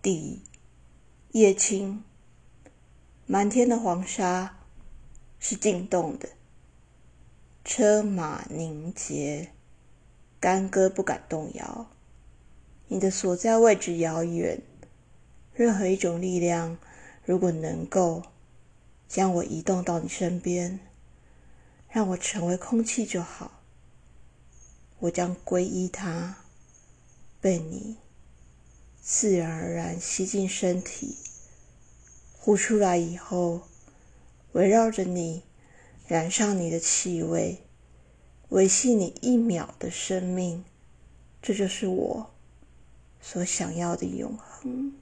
地叶青，满天的黄沙是静动的，车马凝结，干戈不敢动摇。你的所在位置遥远，任何一种力量，如果能够将我移动到你身边，让我成为空气就好，我将皈依它，被你自然而然吸进身体，呼出来以后，围绕着你，染上你的气味，维系你一秒的生命，这就是我。所想要的永恒。